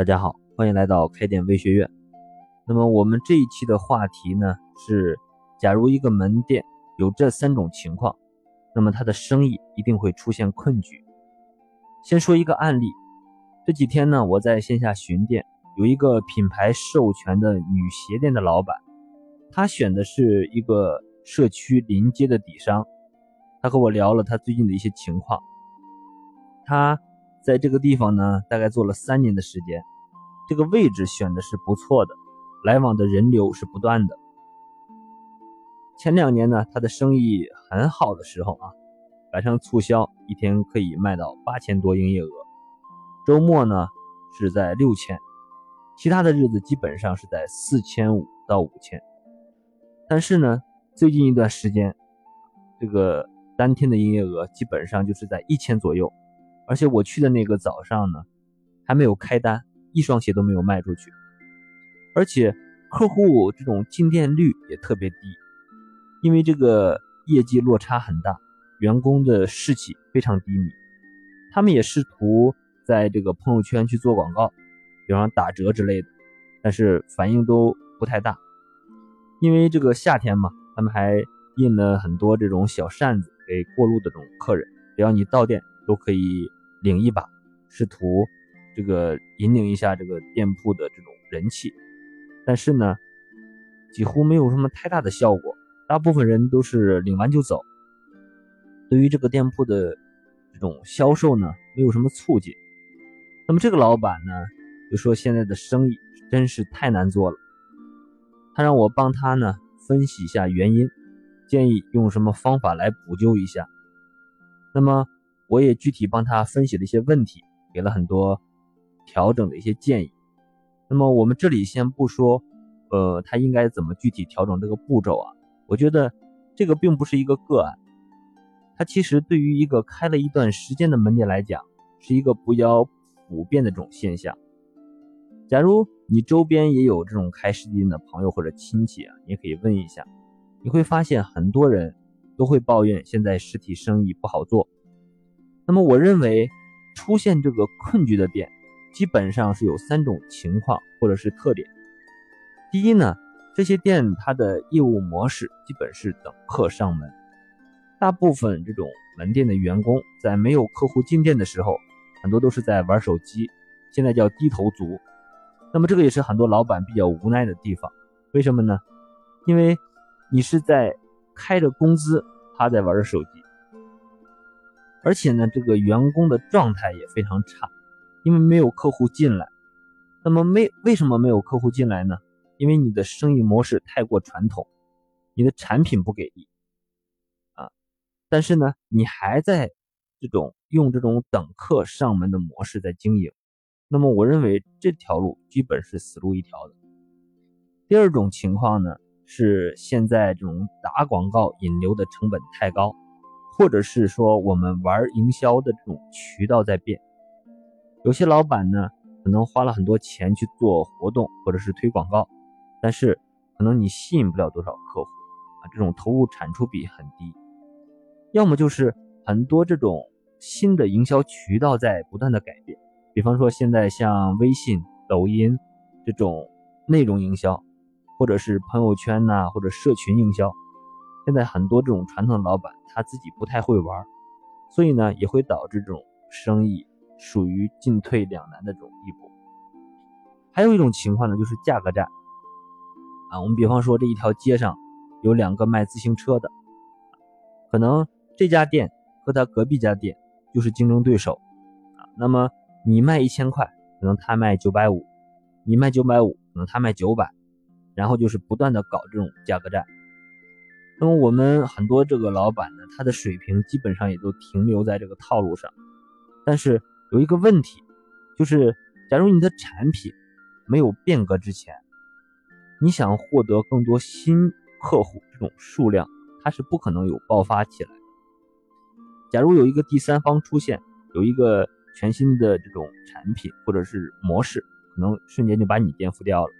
大家好，欢迎来到开店微学院。那么我们这一期的话题呢是，假如一个门店有这三种情况，那么它的生意一定会出现困局。先说一个案例，这几天呢我在线下巡店，有一个品牌授权的女鞋店的老板，他选的是一个社区临街的底商，他和我聊了他最近的一些情况，他。在这个地方呢，大概做了三年的时间，这个位置选的是不错的，来往的人流是不断的。前两年呢，他的生意很好的时候啊，赶上促销，一天可以卖到八千多营业额，周末呢是在六千，其他的日子基本上是在四千五到五千。但是呢，最近一段时间，这个当天的营业额基本上就是在一千左右。而且我去的那个早上呢，还没有开单，一双鞋都没有卖出去。而且客户这种进店率也特别低，因为这个业绩落差很大，员工的士气非常低迷。他们也试图在这个朋友圈去做广告，比方打折之类的，但是反应都不太大。因为这个夏天嘛，他们还印了很多这种小扇子给过路的这种客人，只要你到店都可以。领一把，试图这个引领一下这个店铺的这种人气，但是呢，几乎没有什么太大的效果。大部分人都是领完就走，对于这个店铺的这种销售呢，没有什么促进。那么这个老板呢，就说现在的生意真是太难做了。他让我帮他呢分析一下原因，建议用什么方法来补救一下。那么。我也具体帮他分析了一些问题，给了很多调整的一些建议。那么我们这里先不说，呃，他应该怎么具体调整这个步骤啊？我觉得这个并不是一个个案，它其实对于一个开了一段时间的门店来讲，是一个比较普遍的这种现象。假如你周边也有这种开实体店的朋友或者亲戚啊，你也可以问一下，你会发现很多人都会抱怨现在实体生意不好做。那么我认为，出现这个困局的店，基本上是有三种情况或者是特点。第一呢，这些店它的业务模式基本是等客上门，大部分这种门店的员工在没有客户进店的时候，很多都是在玩手机，现在叫低头族。那么这个也是很多老板比较无奈的地方。为什么呢？因为你是在开着工资，他在玩着手机。而且呢，这个员工的状态也非常差，因为没有客户进来。那么没为什么没有客户进来呢？因为你的生意模式太过传统，你的产品不给力啊。但是呢，你还在这种用这种等客上门的模式在经营。那么我认为这条路基本是死路一条的。第二种情况呢，是现在这种打广告引流的成本太高。或者是说我们玩营销的这种渠道在变，有些老板呢可能花了很多钱去做活动或者是推广告，但是可能你吸引不了多少客户啊，这种投入产出比很低。要么就是很多这种新的营销渠道在不断的改变，比方说现在像微信、抖音这种内容营销，或者是朋友圈呐或者社群营销。现在很多这种传统的老板他自己不太会玩，所以呢也会导致这种生意属于进退两难的这种地步。还有一种情况呢，就是价格战啊。我们比方说这一条街上有两个卖自行车的，可能这家店和他隔壁家店就是竞争对手啊。那么你卖一千块，可能他卖九百五；你卖九百五，可能他卖九百，然后就是不断的搞这种价格战。那么我们很多这个老板呢，他的水平基本上也都停留在这个套路上。但是有一个问题，就是假如你的产品没有变革之前，你想获得更多新客户这种数量，它是不可能有爆发起来的。假如有一个第三方出现，有一个全新的这种产品或者是模式，可能瞬间就把你颠覆掉了。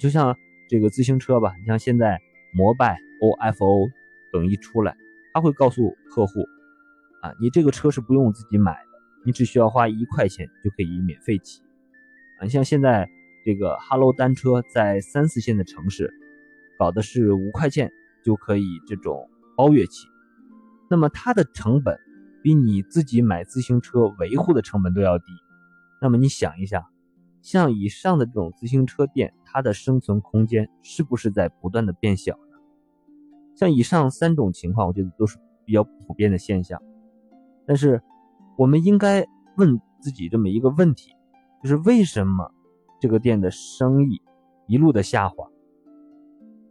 就像这个自行车吧，你像现在摩拜。ofo 等一出来，他会告诉客户啊，你这个车是不用自己买的，你只需要花一块钱就可以免费骑啊。像现在这个哈喽单车在三四线的城市，搞的是五块钱就可以这种包月骑，那么它的成本比你自己买自行车维护的成本都要低。那么你想一下，像以上的这种自行车店，它的生存空间是不是在不断的变小呢？像以上三种情况，我觉得都是比较普遍的现象。但是，我们应该问自己这么一个问题，就是为什么这个店的生意一路的下滑？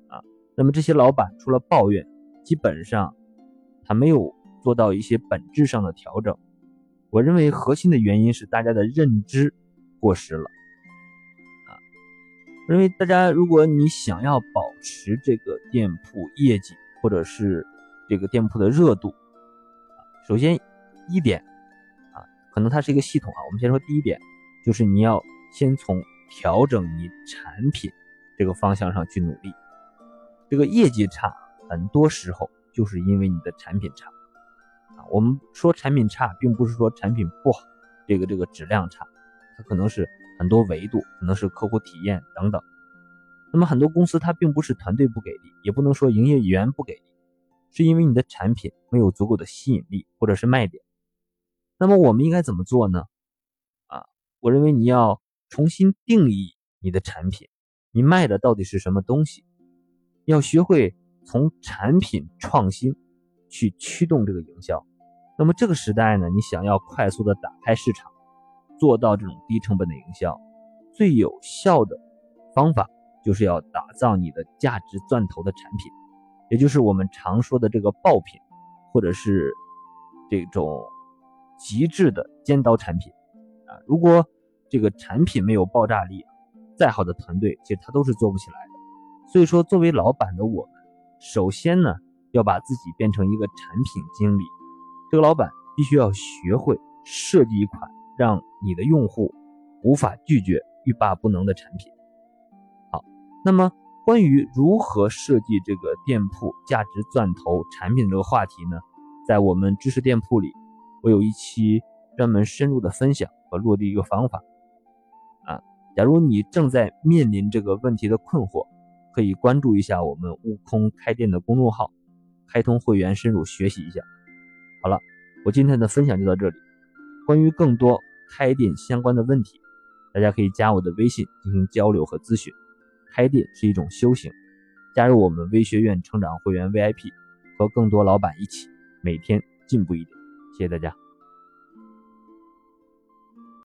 啊，那么这些老板除了抱怨，基本上他没有做到一些本质上的调整。我认为核心的原因是大家的认知过时了。啊，认为大家如果你想要保持这个店铺业绩或者是这个店铺的热度，首先。一点，可能它是一个系统啊。我们先说第一点，就是你要先从调整你产品这个方向上去努力。这个业绩差，很多时候就是因为你的产品差啊。我们说产品差，并不是说产品不好，这个这个质量差，它可能是很多维度，可能是客户体验等等。那么很多公司它并不是团队不给力，也不能说营业员不给力，是因为你的产品没有足够的吸引力或者是卖点。那么我们应该怎么做呢？啊，我认为你要重新定义你的产品，你卖的到底是什么东西？要学会从产品创新去驱动这个营销。那么这个时代呢，你想要快速的打开市场，做到这种低成本的营销，最有效的方法就是要打造你的价值钻头的产品，也就是我们常说的这个爆品，或者是这种。极致的尖刀产品啊！如果这个产品没有爆炸力，再好的团队其实他都是做不起来的。所以说，作为老板的我们，首先呢要把自己变成一个产品经理。这个老板必须要学会设计一款让你的用户无法拒绝、欲罢不能的产品。好，那么关于如何设计这个店铺价值钻头产品这个话题呢，在我们知识店铺里。我有一期专门深入的分享和落地一个方法啊，假如你正在面临这个问题的困惑，可以关注一下我们悟空开店的公众号，开通会员深入学习一下。好了，我今天的分享就到这里。关于更多开店相关的问题，大家可以加我的微信进行交流和咨询。开店是一种修行，加入我们微学院成长会员 VIP，和更多老板一起每天进步一点。谢谢大家。